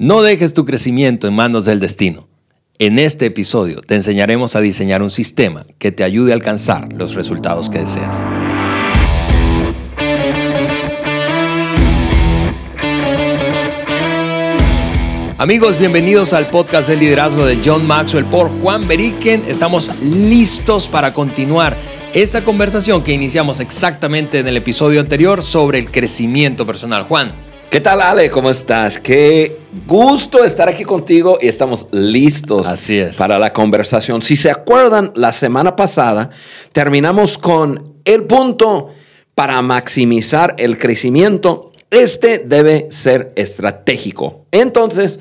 No dejes tu crecimiento en manos del destino. En este episodio te enseñaremos a diseñar un sistema que te ayude a alcanzar los resultados que deseas. Amigos, bienvenidos al podcast de liderazgo de John Maxwell por Juan Beriken. Estamos listos para continuar esta conversación que iniciamos exactamente en el episodio anterior sobre el crecimiento personal. Juan, ¿Qué tal, Ale? ¿Cómo estás? Qué gusto estar aquí contigo y estamos listos Así es. para la conversación. Si se acuerdan, la semana pasada terminamos con el punto para maximizar el crecimiento. Este debe ser estratégico. Entonces,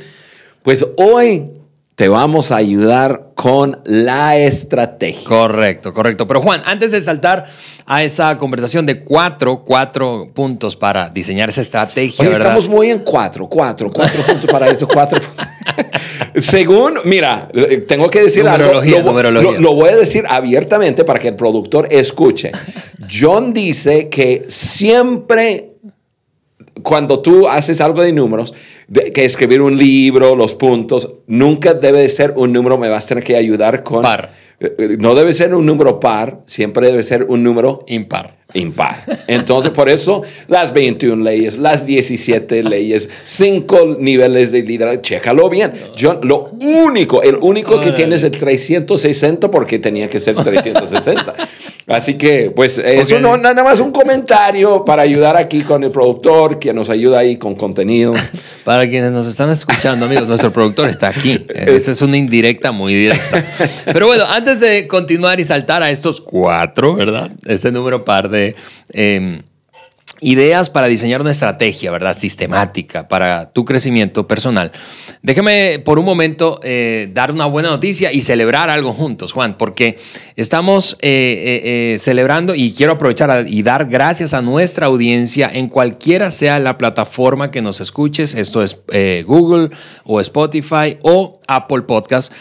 pues hoy te vamos a ayudar con la estrategia. Correcto, correcto. Pero Juan, antes de saltar a esa conversación de cuatro, cuatro puntos para diseñar esa estrategia, Hoy ¿verdad? estamos muy en cuatro, cuatro, cuatro puntos para eso, cuatro. Según, mira, tengo que decir Numerología, algo. Lo, lo- lo voy a decir abiertamente para que el productor escuche. John dice que siempre cuando tú haces algo de números, de- que escribir un libro, los puntos, nunca debe de ser un número, me vas a tener que ayudar con... Par. Eh, eh, No debe ser un número par, siempre debe ser un número Impar. impar. Entonces, por eso las 21 leyes, las 17 leyes, cinco niveles de liderazgo, chécalo bien. Yo, lo único, el único que Órale. tiene es el 360 porque tenía que ser 360. Así que, pues, eso Ok. no, nada más un comentario para ayudar aquí con el productor, que nos ayuda ahí con contenido. Para quienes nos están escuchando, amigos, nuestro productor está aquí. Esa es una indirecta muy directa. Pero bueno, antes de continuar y saltar a estos cuatro, ¿verdad? Este número par de eh, ideas para diseñar una estrategia, ¿verdad? Sistemática para tu crecimiento personal. Déjame por un momento eh, dar una buena noticia y celebrar algo juntos, Juan, porque estamos eh, eh, celebrando y quiero aprovechar y dar gracias a nuestra audiencia en cualquiera sea la plataforma que nos escuches. Esto es Google o Spotify o Apple Podcast.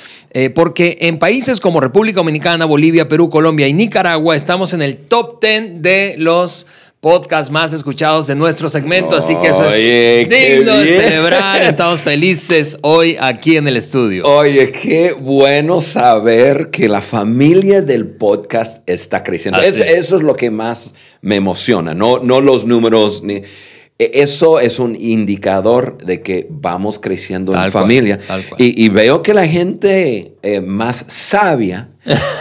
porque en países como República Dominicana, Bolivia, Perú, Colombia y Nicaragua estamos en el top 10 de los podcasts más escuchados de nuestro segmento, así que eso Oye, es digno de celebrar. Estamos felices hoy aquí en el estudio. Oye, qué bueno saber que la familia del podcast está creciendo. Así Es- es. Eso es lo que más me emociona, no, no los números. Ni, e- eso es un indicador de que vamos creciendo Tal en cual, familia. y veo que la gente eh, más sabia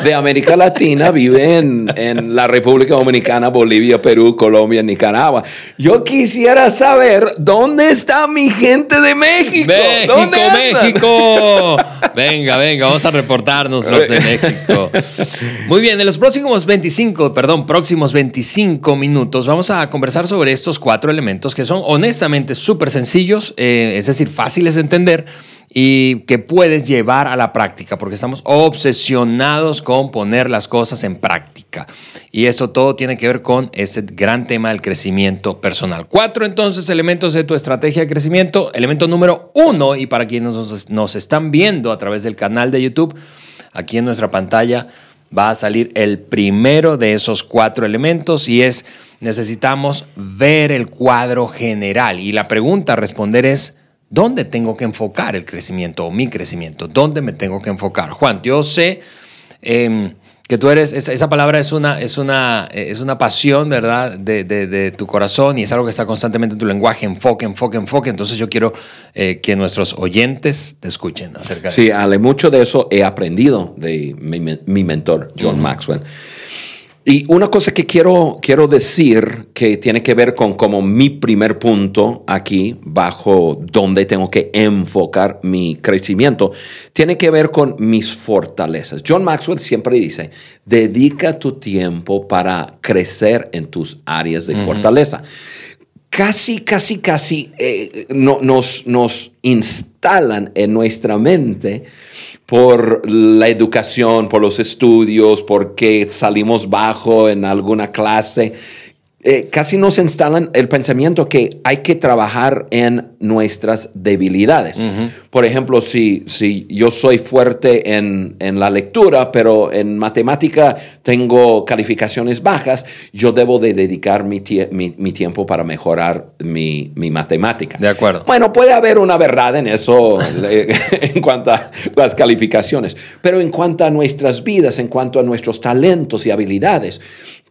de América Latina vive en, en la República Dominicana, Bolivia, Perú, Colombia, Nicaragua. Yo quisiera saber dónde está mi gente de México. México, ¿Dónde? México. Venga, venga, vamos a reportarnos los de México. Muy bien, en los próximos 25, perdón, próximos 25 minutos vamos a conversar sobre estos cuatro elementos que son honestamente súper sencillos, eh, es decir, fáciles de entender y que puedes llevar a la práctica, porque estamos obsesionados con poner las cosas en práctica. Y esto todo tiene que ver con ese gran tema del crecimiento personal. Cuatro entonces elementos de tu estrategia de crecimiento. Elemento número uno, y para quienes nos, están viendo a través del canal de YouTube, aquí en nuestra pantalla va a salir el primero de esos cuatro elementos y es necesitamos ver el cuadro general. Y la pregunta a responder es, ¿dónde tengo que enfocar el crecimiento o mi crecimiento? ¿Dónde me tengo que enfocar? Juan, yo sé em, que tú eres, esa, esa palabra es una, es una, es una pasión, ¿verdad? De, de- de tu corazón y es algo que está constantemente en tu lenguaje, enfoque, enfoque, enfoque. Entonces yo quiero eh, que nuestros oyentes te escuchen acerca de Sí, eso. Ale, mucho de eso he aprendido de mi, me- mi mentor, John Maxwell. Y una cosa que quiero, quiero decir que tiene que ver con como mi primer punto aquí, bajo donde tengo que enfocar mi crecimiento, tiene que ver con mis fortalezas. John Maxwell siempre dice, dedica tu tiempo para crecer en tus áreas de fortaleza casi, casi, casi eh, no- nos, nos instalan en nuestra mente por la educación, por los estudios, porque salimos bajo en alguna clase. Eh, casi nos instalan el pensamiento que hay que trabajar en nuestras debilidades. Por ejemplo, si, si yo soy fuerte en, en, la lectura, pero en matemática tengo calificaciones bajas, yo debo de dedicar mi, mi, tiempo para mejorar mi, mi, matemática. De acuerdo. Bueno, puede haber una verdad en eso en cuanto a las calificaciones, pero en cuanto a nuestras vidas, en cuanto a nuestros talentos y habilidades,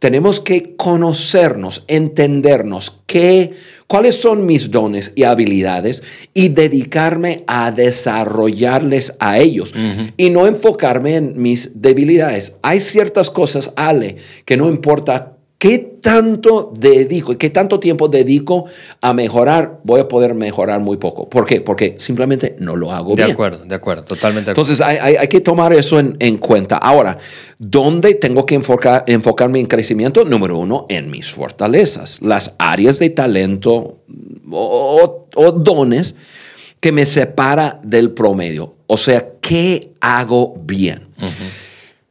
tenemos que conocernos, entendernos qué, cuáles son mis dones y habilidades y dedicarme a desarrollarles a ellos y no enfocarme en mis debilidades. Hay ciertas cosas, Ale, que no importa ¿Qué tanto dedico y qué tanto tiempo dedico a mejorar? Voy a poder mejorar muy poco. ¿Por qué? Porque simplemente no lo hago bien. De acuerdo, de acuerdo, totalmente. Entonces hay, que tomar eso en, cuenta. Ahora, ¿dónde tengo que enfocar, enfocar mi crecimiento? Número uno, en mis fortalezas, las áreas de talento o, dones que me separa del promedio. O sea, ¿qué hago bien?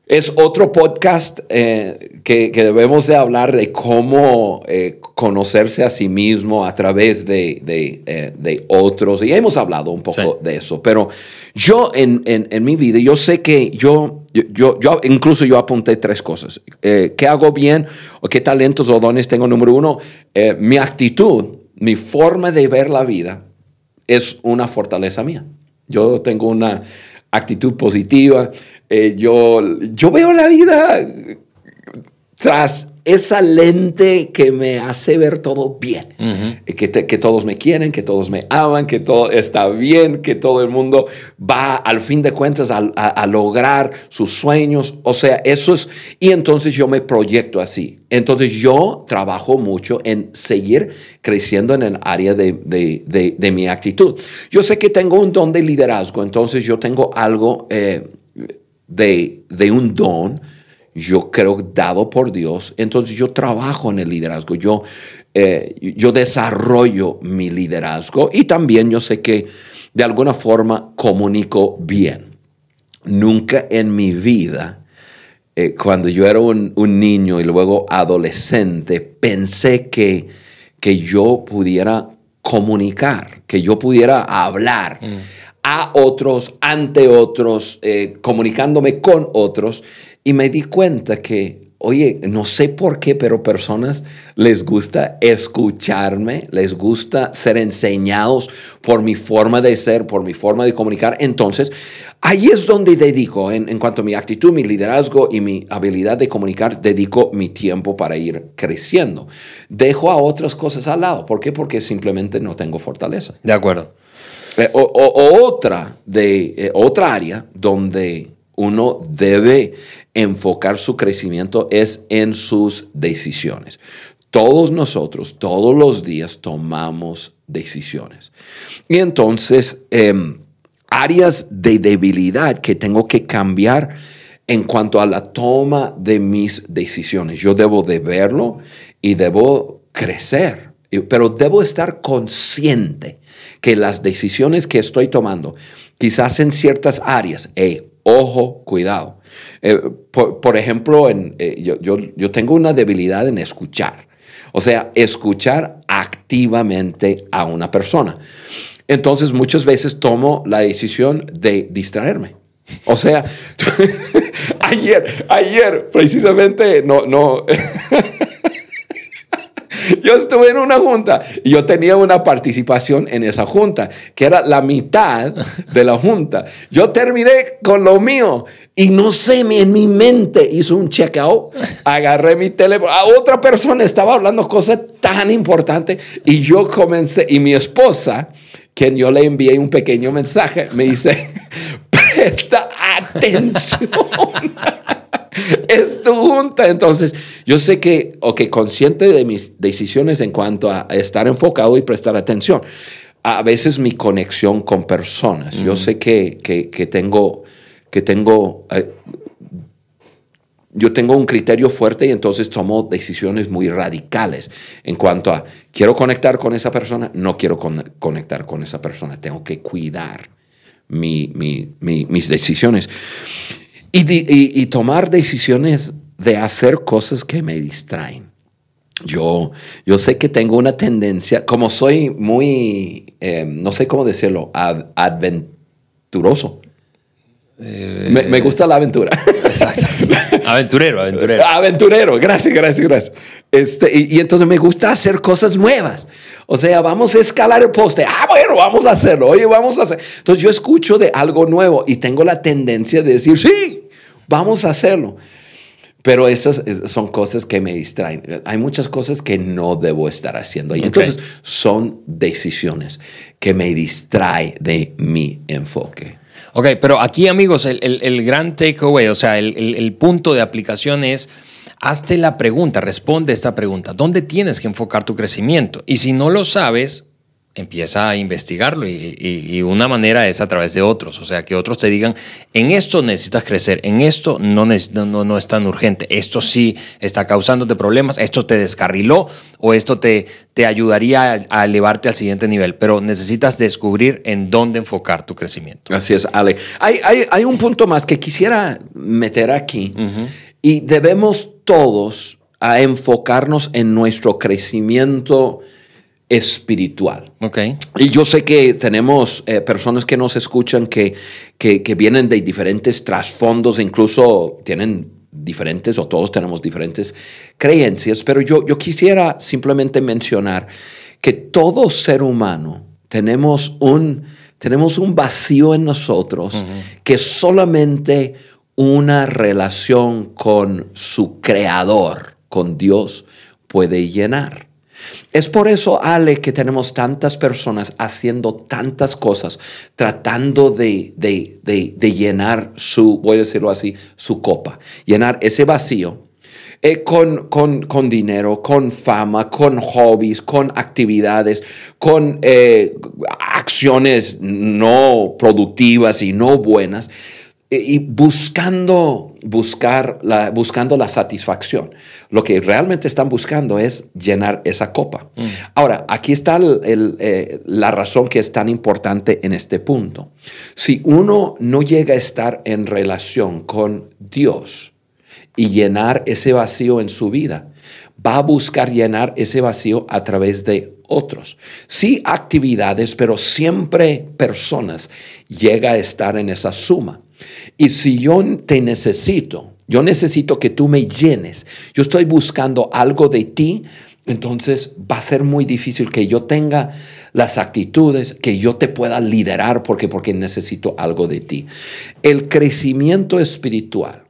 Es otro podcast eh, que, debemos de hablar de cómo eh, conocerse a sí mismo a través de, eh, otros. Y hemos hablado un poco de eso. Pero yo en, mi vida, yo sé que yo, yo, yo, incluso yo apunté tres cosas. ¿Qué hago bien? ¿O qué talentos o dones tengo? Número uno, mi actitud, mi forma de ver la vida es una fortaleza mía. Yo tengo una actitud positiva. Eh, yo, yo veo la vida tras esa lente que me hace ver todo bien, que, que, todos me quieren, que todos me aman, que todo está bien, que todo el mundo va al fin de cuentas a, a, lograr sus sueños. O sea, eso es, y entonces yo me proyecto así. Entonces yo trabajo mucho en seguir creciendo en el área de, de, de, mi actitud. Yo sé que tengo un don de liderazgo, entonces yo tengo algo eh, de un don yo creo dado por Dios, entonces yo trabajo en el liderazgo, yo, eh, yo desarrollo mi liderazgo y también yo sé que de alguna forma comunico bien. Nunca en mi vida, eh, cuando yo era un, niño y luego adolescente, pensé que, que yo pudiera comunicar, que yo pudiera hablar. Mm. A otros, ante otros, eh, comunicándome con otros. Y me di cuenta que, oye, no sé por qué, pero personas les gusta escucharme, les gusta ser enseñados por mi forma de ser, por mi forma de comunicar. Entonces, ahí es donde dedico, en, en cuanto a mi actitud, mi liderazgo y mi habilidad de comunicar, dedico mi tiempo para ir creciendo. Dejo a otras cosas al lado. ¿Por qué? Porque simplemente no tengo fortaleza. De acuerdo. Eh, o, otra, de, eh, otra área donde uno debe enfocar su crecimiento es en sus decisiones. Todos nosotros, todos los días tomamos decisiones. Y entonces, em, áreas de debilidad que tengo que cambiar en cuanto a la toma de mis decisiones. Yo debo de verlo y debo crecer, pero debo estar consciente que las decisiones que estoy tomando, quizás en ciertas áreas, eh, ojo, cuidado, eh, por, ejemplo, en, eh, yo, yo, tengo una debilidad en escuchar. O sea, escuchar activamente a una persona. Entonces, muchas veces tomo la decisión de distraerme. O sea, ayer, ayer, precisamente, no, no. yo estuve en una junta y yo tenía una participación en esa junta, que era la mitad de la junta. Yo terminé con lo mío y no sé, en mi mente hizo un checkout, agarré mi teléfono, a otra persona estaba hablando cosas tan importantes y yo comencé, y mi esposa, quien yo le envié un pequeño mensaje, me dice, presta atención. es tu junta. Entonces, yo sé que, ok, consciente de mis decisiones en cuanto a estar enfocado y prestar atención. A veces mi conexión con personas. Yo sé que, que, tengo, que tengo, eh, yo tengo un criterio fuerte y entonces tomo decisiones muy radicales en cuanto a, quiero conectar con esa persona, no quiero conectar con esa persona, tengo que cuidar mi, mis decisiones y, tomar decisiones de hacer cosas que me distraen. yo, yo sé que tengo una tendencia, como soy muy, eh, no sé cómo decirlo, aventuroso. me, gusta la aventura. Exacto. Aventurero, aventurero. aventurero, gracias, gracias, gracias. Este, y, entonces me gusta hacer cosas nuevas. O sea, vamos a escalar el poste. Ah, bueno, vamos a hacerlo. Oye, vamos a hacer. Entonces yo escucho de algo nuevo y tengo la tendencia de decir, sí, vamos a hacerlo. Pero esas son cosas que me distraen. Hay muchas cosas que no debo estar haciendo. Y entonces son decisiones que me distraen de mi enfoque. Ok, pero aquí amigos, el, el, gran takeaway, o sea, el, el punto de aplicación es hazte la pregunta, responde esta pregunta, ¿dónde tienes que enfocar tu crecimiento? Y si no lo sabes, empieza a investigarlo y, una manera es a través de otros, o sea, que otros te digan, en esto necesitas crecer, en esto no, no, no es tan urgente, esto sí está causándote problemas, esto te descarriló o esto te, te ayudaría a, elevarte al siguiente nivel, pero necesitas descubrir en dónde enfocar tu crecimiento. Así es, Ale. Hay, hay, un punto más que quisiera meter aquí. Y debemos todos a enfocarnos en nuestro crecimiento espiritual. Okay. Y yo sé que tenemos eh, personas que nos escuchan que, que, vienen de diferentes trasfondos, incluso tienen diferentes o todos tenemos diferentes creencias, pero yo, yo quisiera simplemente mencionar que todo ser humano tenemos un, tenemos un vacío en nosotros que solamente una relación con su creador, con Dios, puede llenar. Es por eso, Ale, que tenemos tantas personas haciendo tantas cosas, tratando de, llenar su, voy a decirlo así, su copa, llenar ese vacío. Eh, con, con, dinero, con fama, con hobbies, con actividades, con eh, acciones no productivas y no buenas y buscando, buscar la, buscando la satisfacción. Lo que realmente están buscando es llenar esa copa. Mm. Ahora, aquí está eh, la razón que es tan importante en este punto. Si uno no llega a estar en relación con Dios y llenar ese vacío en su vida, va a buscar llenar ese vacío a través de otros. Sí, actividades, pero siempre personas llega a estar en esa suma. Y si yo te necesito, yo necesito que tú me llenes, yo estoy buscando algo de ti, entonces va a ser muy difícil que yo tenga las actitudes, que yo te pueda liderar porque, porque necesito algo de ti. El crecimiento espiritual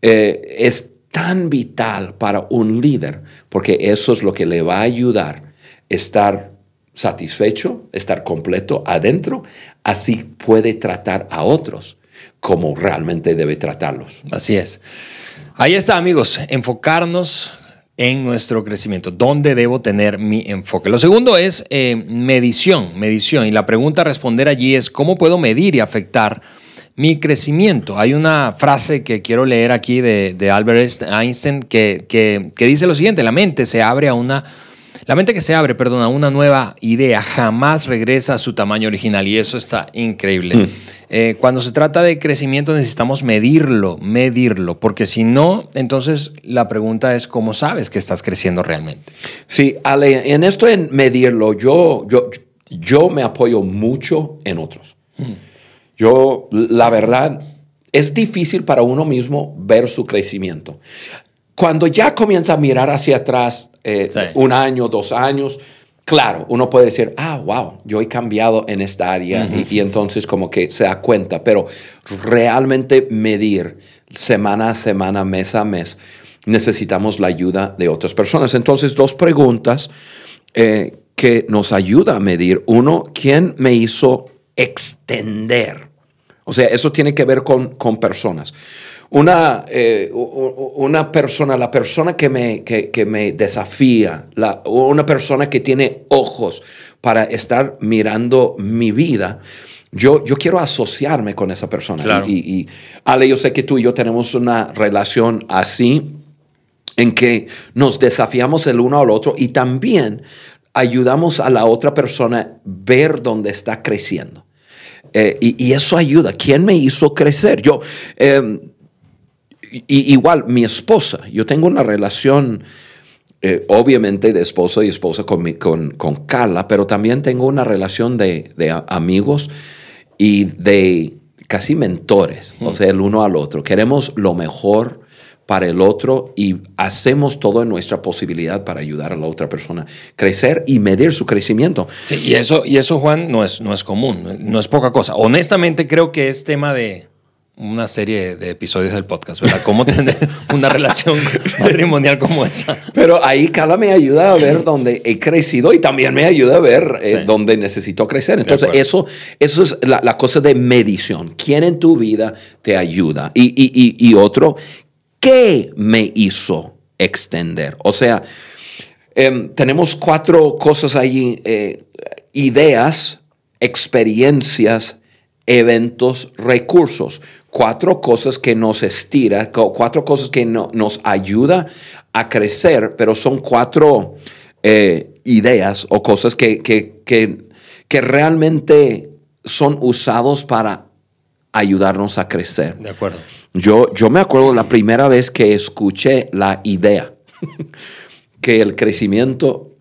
eh, es tan vital para un líder porque eso es lo que le va a ayudar a estar satisfecho, estar completo adentro, así puede tratar a otros como realmente debe tratarlos. Así es. Ahí está, amigos, enfocarnos en nuestro crecimiento. ¿Dónde debo tener mi enfoque? Lo segundo es eh, medición, medición. Y la pregunta a responder allí es, ¿cómo puedo medir y afectar mi crecimiento? Hay una frase que quiero leer aquí de, Albert Einstein que, que, dice lo siguiente, la mente se abre a una... La mente que se abre, perdón, a una nueva idea jamás regresa a su tamaño original y eso está increíble. Mm. Eh, cuando se trata de crecimiento necesitamos medirlo, medirlo, porque si no, entonces la pregunta es cómo sabes que estás creciendo realmente. Sí, Ale, en esto en medirlo, yo, yo, yo me apoyo mucho en otros. Mm. Yo, la verdad, es difícil para uno mismo ver su crecimiento. Cuando ya comienza a mirar hacia atrás, eh, un año, dos años, Claro, uno puede decir, ah, wow, yo he cambiado en esta área y, entonces como que se da cuenta, pero realmente medir semana a semana, mes a mes, necesitamos la ayuda de otras personas. Entonces, dos preguntas eh, que nos ayuda a medir. Uno, ¿quién me hizo extender? O sea, eso tiene que ver con, con personas una, eh, una persona, la persona que me, que, me desafía, la, una persona que tiene ojos para estar mirando mi vida, yo, yo quiero asociarme con esa persona. Y, y, Ale, yo sé que tú y yo tenemos una relación así, en que nos desafiamos el uno al otro y también ayudamos a la otra persona a ver dónde está creciendo. Eh, y, eso ayuda. ¿Quién me hizo crecer? Yo, em, igual mi esposa, yo tengo una relación eh, obviamente de esposo y esposa con, mi- con, con Carla, pero también tengo una relación de, de amigos y de casi mentores, o sea, el uno al otro. Queremos lo mejor para el otro y hacemos todo en nuestra posibilidad para ayudar a la otra persona a crecer y medir su crecimiento. Sí, y eso, y eso, Juan, no es, no es común, no es poca cosa. Honestamente, creo que es tema de una serie de episodios del podcast, ¿verdad? Cómo tener una relación matrimonial como esa. Pero ahí Carla me ayuda a ver dónde he crecido y también me ayuda a ver eh, Sí. dónde necesito crecer. Entonces, eso, eso es la, la cosa de medición. ¿Quién en tu vida te ayuda? Y, y- y- y otro, ¿qué me hizo extender? O sea, em, tenemos cuatro cosas ahí, eh, ideas, experiencias, eventos, recursos. Cuatro cosas que nos estira, cu- cuatro cosas que no- nos ayuda a crecer, pero son cuatro eh, ideas o cosas que, que, que, que realmente son usados para ayudarnos a crecer. De acuerdo. Yo, yo me acuerdo la primera vez que escuché la idea que el crecimiento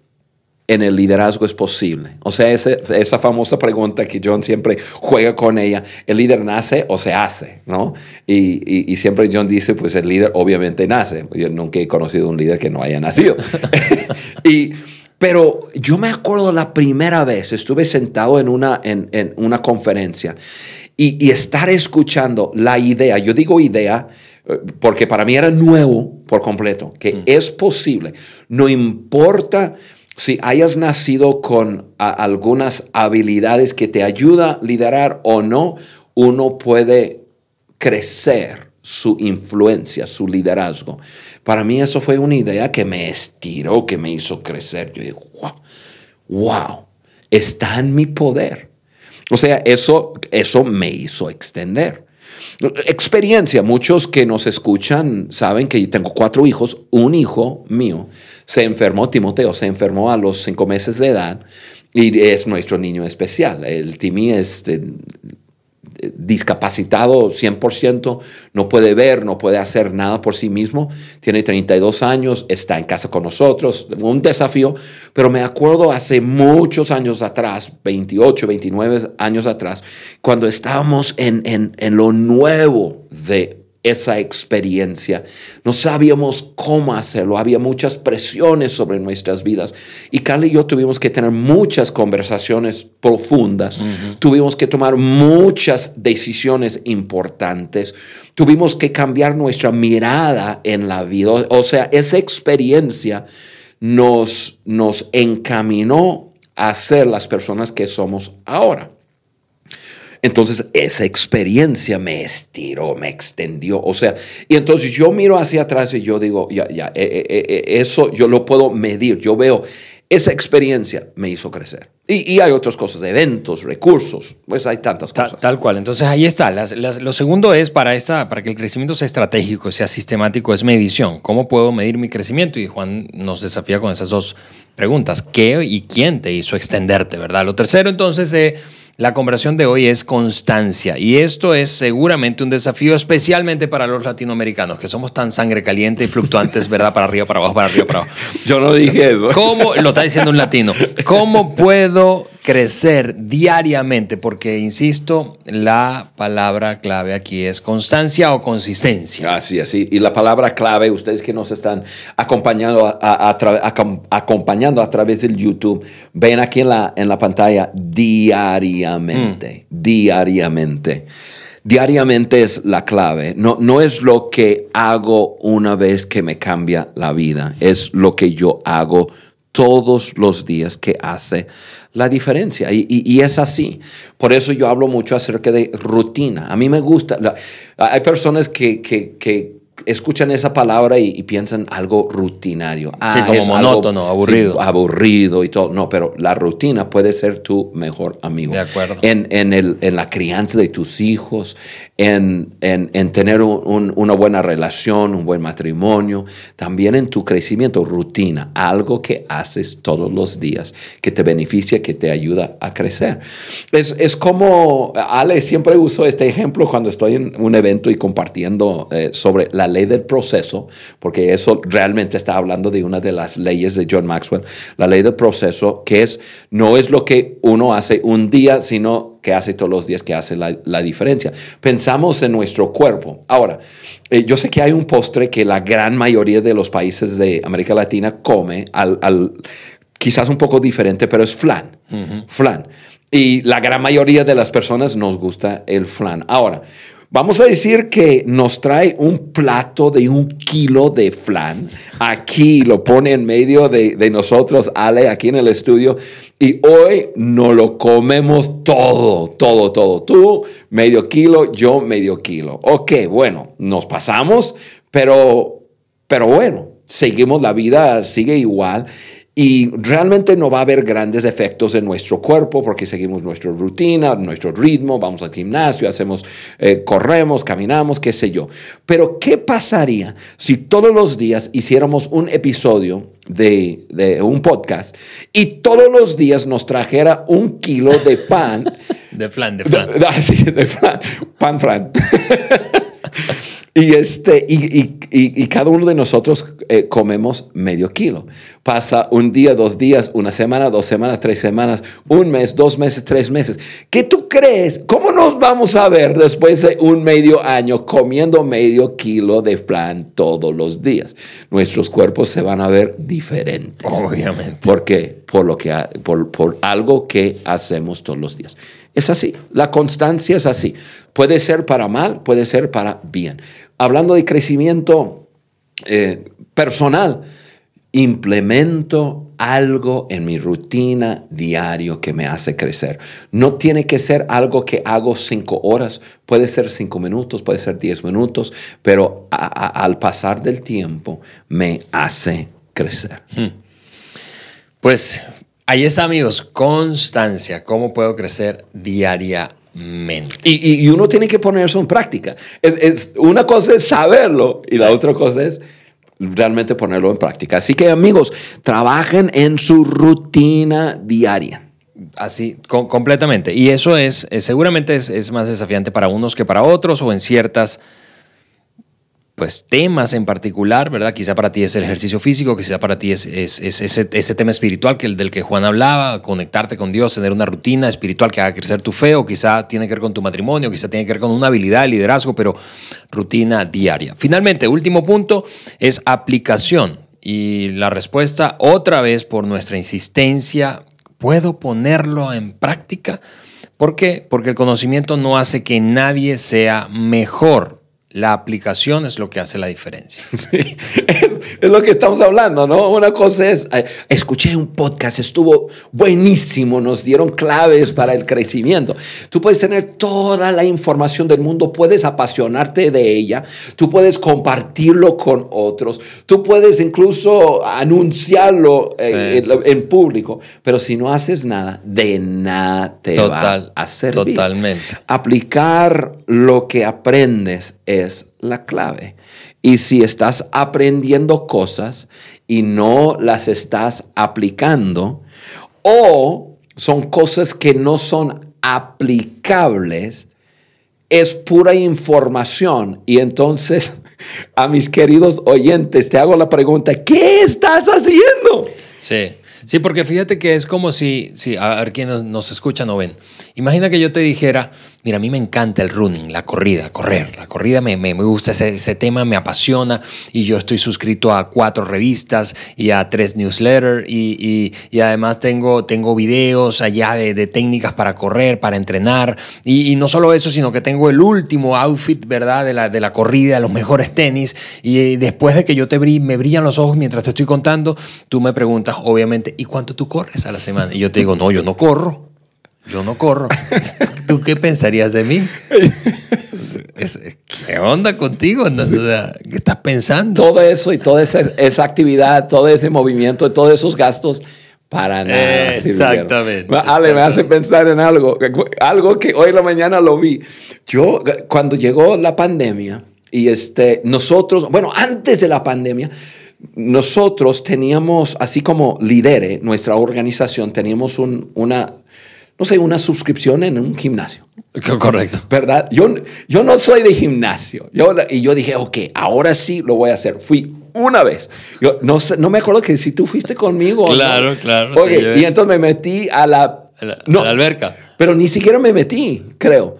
en el liderazgo es posible. O sea, ese- esa famosa pregunta que John siempre juega con ella, ¿el líder nace o se hace? ¿no? Y, y- y siempre John dice, pues el líder obviamente nace. Yo nunca he conocido un líder que no haya nacido. y, pero yo me acuerdo la primera vez, estuve sentado en una, en, en una conferencia y, y estar escuchando la idea, yo digo idea eh, porque para mí era nuevo por completo, que es posible, no importa si hayas nacido con algunas habilidades que te ayuda a liderar o no, uno puede crecer su influencia, su liderazgo. Para mí eso fue una idea que me estiró, que me hizo crecer. Yo digo, wow, wow, está en mi poder. O sea, eso, eso me hizo extender. Experiencia, muchos que nos escuchan saben que tengo cuatro hijos, un hijo mío se enfermó, Timoteo se enfermó a los cinco meses de edad y es nuestro niño especial. El Timi es discapacitado 100%, no puede ver, no puede hacer nada por sí mismo, tiene 32 años, está en casa con nosotros, un desafío, pero me acuerdo hace muchos años atrás, 28, 29 años atrás, cuando estábamos en, en, en lo nuevo de esa experiencia. No sabíamos cómo hacerlo, había muchas presiones sobre nuestras vidas y Carla y yo tuvimos que tener muchas conversaciones profundas, tuvimos que tomar muchas decisiones importantes, tuvimos que cambiar nuestra mirada en la vida. O sea, esa experiencia nos, nos encaminó a ser las personas que somos ahora. Entonces esa experiencia me estiró, me extendió. O sea, y entonces yo miro hacia atrás y yo digo, ya, ya, eh, eh, eh, eso yo lo puedo medir. Yo veo, esa experiencia me hizo crecer. Y, y hay otras cosas, eventos, recursos, pues hay tantas Ta- cosas. Tal, cual. Entonces ahí está. Las- las- lo segundo es para, esta, para que el crecimiento sea estratégico, sea sistemático, es medición. ¿Cómo puedo medir mi crecimiento? Y Juan nos desafía con esas dos preguntas. ¿Qué y quién te hizo extenderte, verdad? Lo tercero entonces de la conversación de hoy es constancia. Y esto es seguramente un desafío especialmente para los latinoamericanos, que somos tan sangre caliente y fluctuantes, ¿verdad? Para arriba, para abajo, para arriba, para abajo. Yo no dije eso. ¿Cómo, lo está diciendo un latino, cómo puedo crecer diariamente? Porque, insisto, la palabra clave aquí es constancia o consistencia. Así, así. Y la palabra clave, ustedes que nos están acompañando a, acompañando a través del YouTube, ven aquí en la, en la pantalla diariamente, diariamente. Diariamente es la clave. No, no es lo que hago una vez que me cambia la vida, es lo que yo hago todos los días que hace la diferencia. Y, es así. Por eso yo hablo mucho acerca de rutina. A mí me gusta. la- hay personas que, que- que escuchan esa palabra y, y piensan algo rutinario. Sí, como es algo- monótono, aburrido. sí, aburrido y todo. No, pero la rutina puede ser tu mejor amigo. De acuerdo. En, en el- en la crianza de tus hijos, en, en- en tener un- un- una buena relación, un buen matrimonio, también en tu crecimiento, rutina, algo que haces todos los días, que te beneficia, que te ayuda a crecer. Es, es como, Ale siempre uso este ejemplo cuando estoy en un evento y compartiendo eh, sobre la la ley del proceso, porque eso realmente está hablando de una de las leyes de John Maxwell, la ley del proceso, que es, no es lo que uno hace un día, sino que hace todos los días que hace la, diferencia. Pensamos en nuestro cuerpo. Ahora, eh, yo sé que hay un postre que la gran mayoría de los países de América Latina come, al, quizás un poco diferente, pero es flan. Flan. Y la gran mayoría de las personas nos gusta el flan. Ahora, Vamos a decir que nos trae un plato de un kilo de flan. Aquí lo pone en medio de, de, nosotros, Ale, aquí en el estudio. Y hoy no lo comemos todo, todo, todo. Tú medio kilo, yo medio kilo. Ok, bueno, nos pasamos, pero, pero bueno, seguimos, la vida sigue igual y realmente no va a haber grandes efectos en nuestro cuerpo porque seguimos nuestra rutina, nuestro ritmo, vamos al gimnasio, hacemos, eh, corremos, caminamos, qué sé yo. Pero ¿qué pasaría si todos los días hiciéramos un episodio de, de un podcast y todos los días nos trajera un kilo de pan? de flan, de flan. Ah, sí, de flan, pan flan. Y, este, y, y, cada uno de nosotros eh, comemos medio kilo. Pasa un día, dos días, una semana, dos semanas, tres semanas, un mes, dos meses, tres meses. ¿Qué tú crees? ¿Cómo nos vamos a ver después de un medio año comiendo medio kilo de flan todos los días? Nuestros cuerpos se van a ver diferentes. Obviamente. ¿Por qué? Por, lo que, por, por algo que hacemos todos los días. Es así, la constancia es así. Puede ser para mal, puede ser para bien. Hablando de crecimiento eh, personal, implemento algo en mi rutina diario que me hace crecer. No tiene que ser algo que hago cinco horas, puede ser cinco minutos, puede ser diez minutos, pero al pasar del tiempo me hace crecer. Hmm. Pues Ahí está, amigos, constancia, cómo puedo crecer diariamente. Y, uno tiene que poner eso en práctica. Es, una cosa es saberlo y la otra cosa es realmente ponerlo en práctica. Así que amigos, trabajen en su rutina diaria. Así, completamente. Y eso es, seguramente es, es, más desafiante para unos que para otros o en ciertas pues, temas en particular, ¿verdad? Quizá para ti es el ejercicio físico, quizá para ti es, ese, tema espiritual que el del que Juan hablaba, conectarte con Dios, tener una rutina espiritual que haga crecer tu fe, o quizá tiene que ver con tu matrimonio, quizá tiene que ver con una habilidad de liderazgo, pero rutina diaria. Finalmente, último punto es aplicación. Y la respuesta, otra vez por nuestra insistencia, ¿puedo ponerlo en práctica? ¿Por qué? Porque el conocimiento no hace que nadie sea mejor la aplicación es lo que hace la diferencia. Sí, es, lo que estamos hablando, ¿no? Una cosa es, escuché un podcast, estuvo buenísimo, nos dieron claves para el crecimiento. Tú puedes tener toda la información del mundo, puedes apasionarte de ella, tú puedes compartirlo con otros, tú puedes incluso anunciarlo eh, en, público, pero si no haces nada, de nada te va a servir. Totalmente. Aplicar lo que aprendes es la clave. Y si estás aprendiendo cosas y no las estás aplicando, o son cosas que no son aplicables, es pura información. Y entonces, a mis queridos oyentes, te hago la pregunta, ¿qué estás haciendo? Sí. Sí, porque fíjate que es como si, si a ver quién nos, escuchan o ven. Imagina que yo te dijera, mira, a mí me encanta el running, la corrida, correr. La corrida me, me, gusta, ese, tema me apasiona y yo estoy suscrito a cuatro revistas y a tres newsletters y, y, además tengo, tengo videos allá de, de técnicas para correr, para entrenar. Y, no solo eso, sino que tengo el último outfit, ¿verdad? De la, de la corrida, los mejores tenis. Y después de que yo te me brillan los ojos mientras te estoy contando, tú me preguntas, obviamente, ¿y cuánto tú corres a la semana? Y yo te digo, no, yo no corro. Yo no corro. ¿Tú qué pensarías de mí? ¿Qué onda contigo? ¿Qué estás pensando? Todo eso y toda esa, actividad, todo ese movimiento, todos esos gastos para nada. Exactamente. Ale, me hace pensar en algo, algo que hoy en la mañana lo vi. Yo, cuando llegó la pandemia, y este, nosotros, bueno, antes de la pandemia, nosotros teníamos, así como lidere nuestra organización, teníamos una, no sé, una suscripción en un gimnasio. Correcto. ¿Verdad? Yo, yo no soy de gimnasio. Yo, y yo dije, ok, ahora sí lo voy a hacer. Fui una vez. Yo no, sé, no me acuerdo que si tú fuiste conmigo. Claro, claro. Okay, y entonces me metí a la, no, a la alberca. Pero ni siquiera me metí, creo.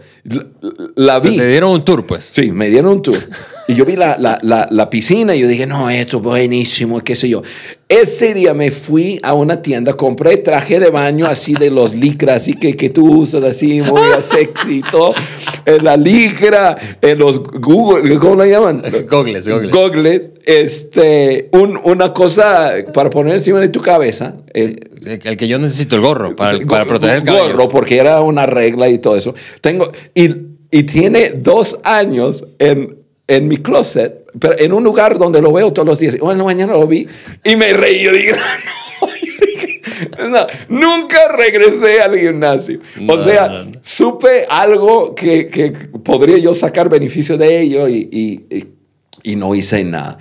La, vi. te dieron un tour, pues. Sí, me dieron un tour. y yo vi la, la, la, piscina y yo dije, no, esto es buenísimo, qué sé yo. Ese día me fui a una tienda, compré traje de baño así de los licras, así que, que tú usas así, muy sexy y todo. En la licra, en los Google, ¿cómo lo llaman? Gogles, gogles. Gogles. Este, un, una cosa para poner encima de tu cabeza. el que yo necesito, el gorro, para, para proteger el cabello. gorro, porque era una regla y todo eso. Tengo, y, y tiene dos años en en mi closet, pero en un lugar donde lo veo todos los días. Bueno, mañana lo vi y me reí. Yo dije, no, nunca regresé al gimnasio. o sea, supe algo que, que, podría yo sacar beneficio de ello y, y, y, no hice nada.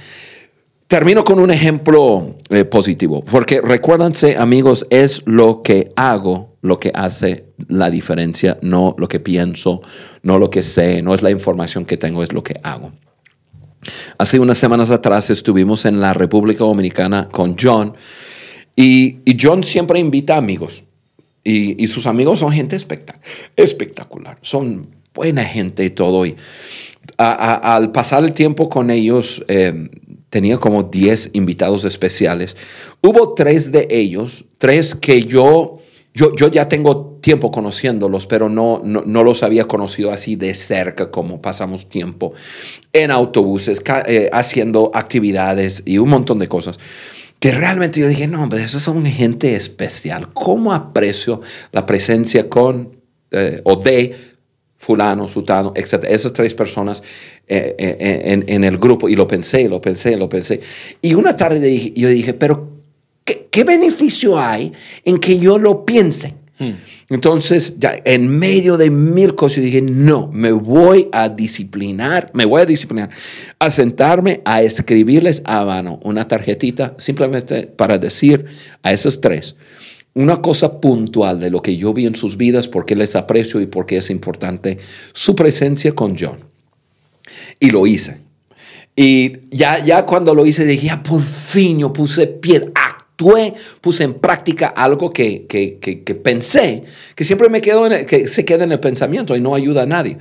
Termino con un ejemplo eh, positivo, porque recuérdense, amigos, es lo que hago lo que hace la diferencia, no lo que pienso, no lo que sé, no es la información que tengo, es lo que hago. Hace unas semanas atrás estuvimos en la República Dominicana con John y, John siempre invita amigos y, sus amigos son gente espectacular, son buena gente y todo. Y al pasar el tiempo con ellos, eh, tenía como 10 invitados especiales. Hubo tres de ellos, tres que yo yo, yo ya tengo tiempo conociéndolos, pero no, no, los había conocido así de cerca como pasamos tiempo en autobuses, eh, haciendo actividades y un montón de cosas. Que realmente yo dije, no, pero esos son gente especial. ¿Cómo aprecio la presencia con eh, o de fulano, sutano, etc. Esas tres personas eh, en, en, el grupo. Y lo pensé, lo pensé, lo pensé. Y una tarde yo dije, pero ¿Qué, beneficio hay en que yo lo piense? Hmm. Entonces, ya en medio de mil cosas, dije, no, me voy a disciplinar, me voy a disciplinar, a sentarme a escribirles a mano una tarjetita simplemente para decir a esos tres una cosa puntual de lo que yo vi en sus vidas, porque les aprecio y porque es importante su presencia con John. Y lo hice. Y ya, ya cuando lo hice, dije, ya por fin yo puse pie, puse en práctica algo que, pensé, que siempre me quedo en que se queda en el pensamiento y no ayuda a nadie.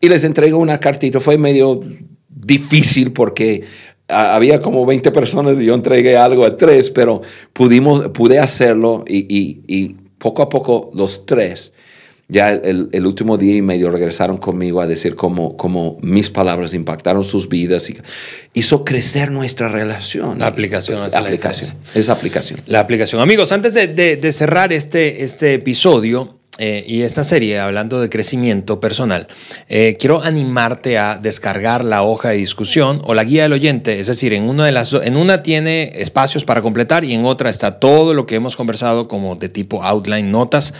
Y les entrego una cartita, fue medio difícil porque había como 20 personas y yo entregué algo a tres, pero pudimos, pude hacerlo y, y poco a poco los tres ya el, último día y medio regresaron conmigo a decir cómo, cómo mis palabras impactaron sus vidas y hizo crecer nuestra relación. La aplicación. La aplicación. Esa aplicación. La aplicación. Amigos, antes de, cerrar este, este episodio, eh, y esta serie, hablando de crecimiento personal, eh, quiero animarte a descargar la hoja de discusión o la guía del oyente. Es decir, en una, de las, en una tiene espacios para completar y en otra está todo lo que hemos conversado como de tipo outline, notas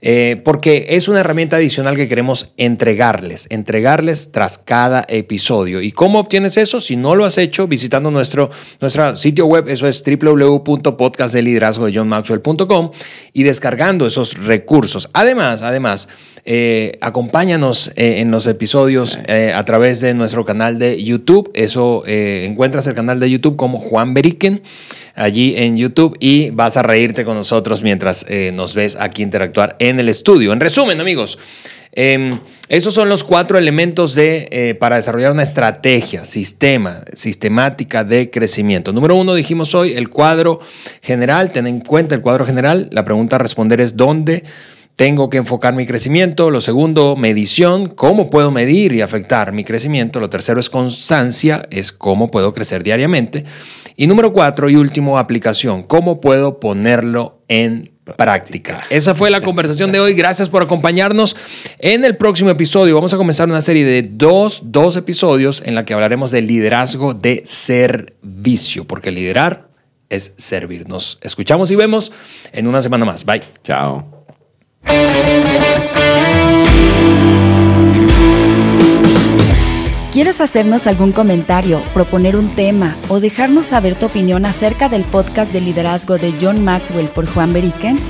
eh, porque es una herramienta adicional que queremos entregarles, entregarles tras cada episodio. ¿Y cómo obtienes eso? Si no lo has hecho, visitando nuestro, nuestro sitio web, eso es www.podcastdeliderazgo de johnmaxwell.com y descargando esos recursos. Además, además, eh, acompáñanos eh, en los episodios a través de nuestro canal de YouTube. Eso encuentras el canal de YouTube como Juan Beriken allí en YouTube y vas a reírte con nosotros mientras eh, nos ves aquí interactuar en el estudio. En resumen, amigos, em, esos son los cuatro elementos de, eh, para desarrollar una estrategia, sistema, sistemática de crecimiento. Número uno, dijimos hoy, el cuadro general. Ten en cuenta el cuadro general. La pregunta a responder es dónde tengo que enfocar mi crecimiento. Lo segundo, medición, cómo puedo medir y afectar mi crecimiento. Lo tercero es constancia, es cómo puedo crecer diariamente. Y número cuatro y último, aplicación. ¿Cómo puedo ponerlo en práctica? Esa fue la conversación de hoy. Gracias por acompañarnos. En el próximo episodio vamos a comenzar una serie de dos, dos episodios en la que hablaremos de liderazgo de servicio, porque liderar es servir. Nos escuchamos y vemos en una semana más. Bye. Chao. ¿Quieres hacernos algún comentario, proponer un tema o dejarnos saber tu opinión acerca del podcast de liderazgo de John Maxwell por Juan Beriken?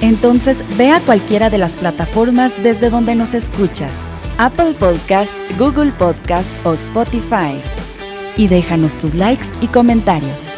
Entonces ve a cualquiera de las plataformas desde donde nos escuchas, Apple Podcast, Google Podcast o Spotify, y déjanos tus likes y comentarios.